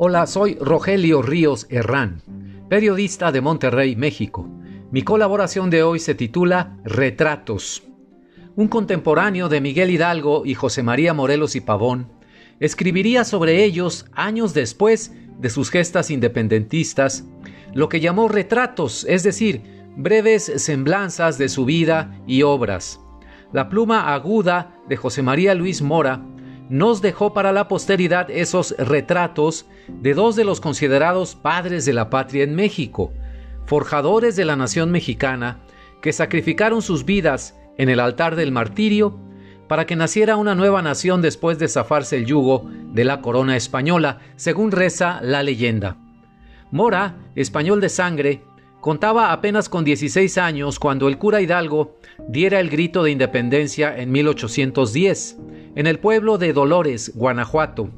Hola, soy Rogelio Ríos Herrán, periodista de Monterrey, México. Mi colaboración de hoy se titula Retratos. Un contemporáneo de Miguel Hidalgo y José María Morelos y Pavón escribiría sobre ellos años después de sus gestas independentistas lo que llamó retratos, es decir, breves semblanzas de su vida y obras. La pluma aguda de José María Luis Mora nos dejó para la posteridad esos retratos de dos de los considerados padres de la patria en México, forjadores de la nación mexicana, que sacrificaron sus vidas en el altar del martirio para que naciera una nueva nación después de zafarse el yugo de la corona española, según reza la leyenda. Mora, español de sangre, contaba apenas con 16 años cuando el cura Hidalgo diera el grito de independencia en 1810, en el pueblo de Dolores, Guanajuato.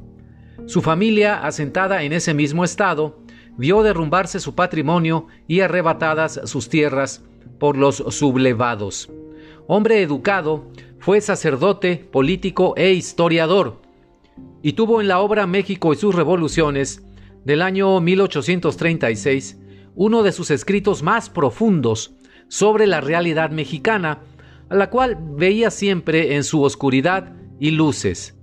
Su familia, asentada en ese mismo estado, vio derrumbarse su patrimonio y arrebatadas sus tierras por los sublevados. Hombre educado, fue sacerdote, político e historiador, y tuvo en la obra México y sus revoluciones del año 1836 uno de sus escritos más profundos sobre la realidad mexicana, a la cual veía siempre en su oscuridad y luces.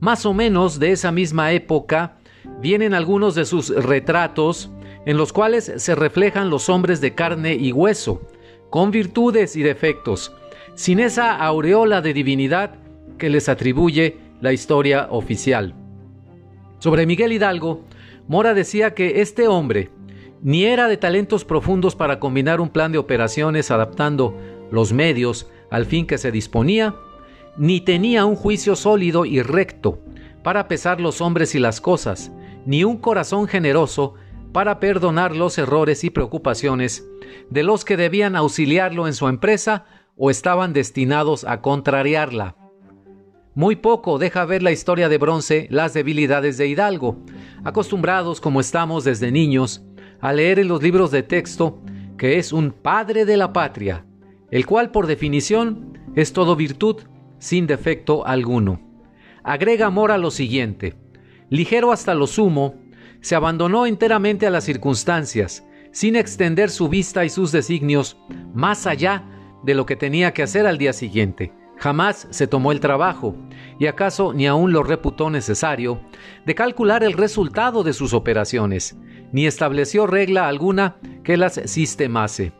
Más o menos de esa misma época vienen algunos de sus retratos en los cuales se reflejan los hombres de carne y hueso, con virtudes y defectos, sin esa aureola de divinidad que les atribuye la historia oficial. Sobre Miguel Hidalgo, Mora decía que este hombre ni era de talentos profundos para combinar un plan de operaciones adaptando los medios al fin que se disponía, ni tenía un juicio sólido y recto para pesar los hombres y las cosas, ni un corazón generoso para perdonar los errores y preocupaciones de los que debían auxiliarlo en su empresa o estaban destinados a contrariarla. Muy poco deja ver la historia de bronce las debilidades de Hidalgo, acostumbrados como estamos desde niños a leer en los libros de texto que es un padre de la patria, el cual por definición es todo virtud sin defecto alguno. Agrega Mora lo siguiente, ligero hasta lo sumo, se abandonó enteramente a las circunstancias, sin extender su vista y sus designios más allá de lo que tenía que hacer al día siguiente. Jamás se tomó el trabajo, y acaso ni aún lo reputó necesario, de calcular el resultado de sus operaciones, ni estableció regla alguna que las sistemase.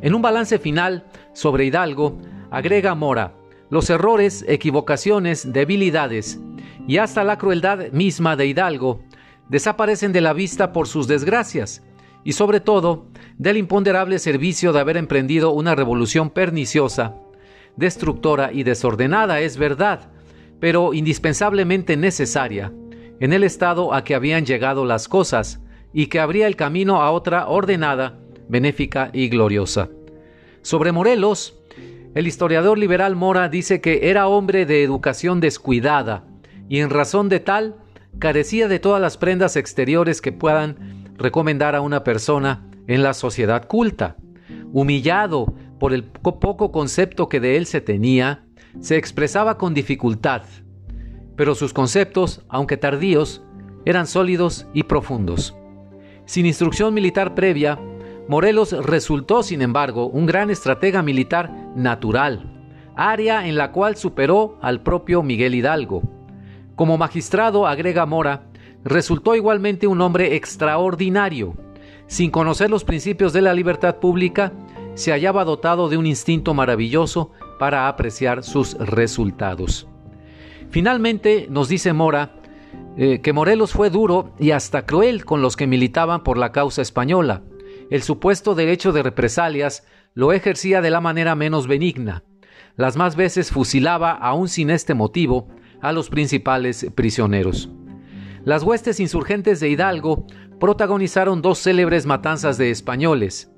En un balance final sobre Hidalgo, agrega Mora, los errores, equivocaciones, debilidades y hasta la crueldad misma de Hidalgo desaparecen de la vista por sus desgracias, y sobre todo del imponderable servicio de haber emprendido una revolución perniciosa, destructora y desordenada, es verdad, pero indispensablemente necesaria, en el estado a que habían llegado las cosas, y que abría el camino a otra ordenada, benéfica y gloriosa. Sobre Morelos, el historiador liberal Mora dice que era hombre de educación descuidada, y en razón de tal, carecía de todas las prendas exteriores que puedan recomendar a una persona en la sociedad culta. Humillado por el poco concepto que de él se tenía, se expresaba con dificultad, pero sus conceptos, aunque tardíos, eran sólidos y profundos. Sin instrucción militar previa, Morelos resultó, sin embargo, un gran estratega militar natural, área en la cual superó al propio Miguel Hidalgo. Como magistrado, agrega Mora, resultó igualmente un hombre extraordinario. Sin conocer los principios de la libertad pública, se hallaba dotado de un instinto maravilloso para apreciar sus resultados. Finalmente, nos dice Mora, eh, que Morelos fue duro y hasta cruel con los que militaban por la causa española. El supuesto derecho de represalias lo ejercía de la manera menos benigna. Las más veces fusilaba, aún sin este motivo, a los principales prisioneros. Las huestes insurgentes de Hidalgo protagonizaron dos célebres matanzas de españoles.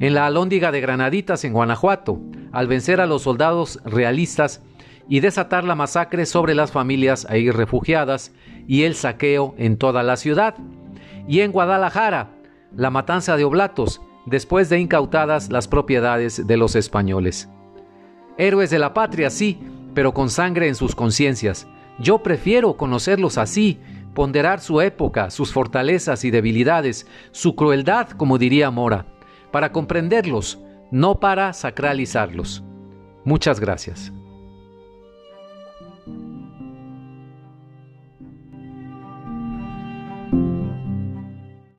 En la Alhóndiga de Granaditas, en Guanajuato, al vencer a los soldados realistas y desatar la masacre sobre las familias ahí refugiadas y el saqueo en toda la ciudad. Y en Guadalajara, la matanza de Oblatos, después de incautadas las propiedades de los españoles. Héroes de la patria, sí, pero con sangre en sus conciencias. Yo prefiero conocerlos así, ponderar su época, sus fortalezas y debilidades, su crueldad, como diría Mora, para comprenderlos, no para sacralizarlos. Muchas gracias.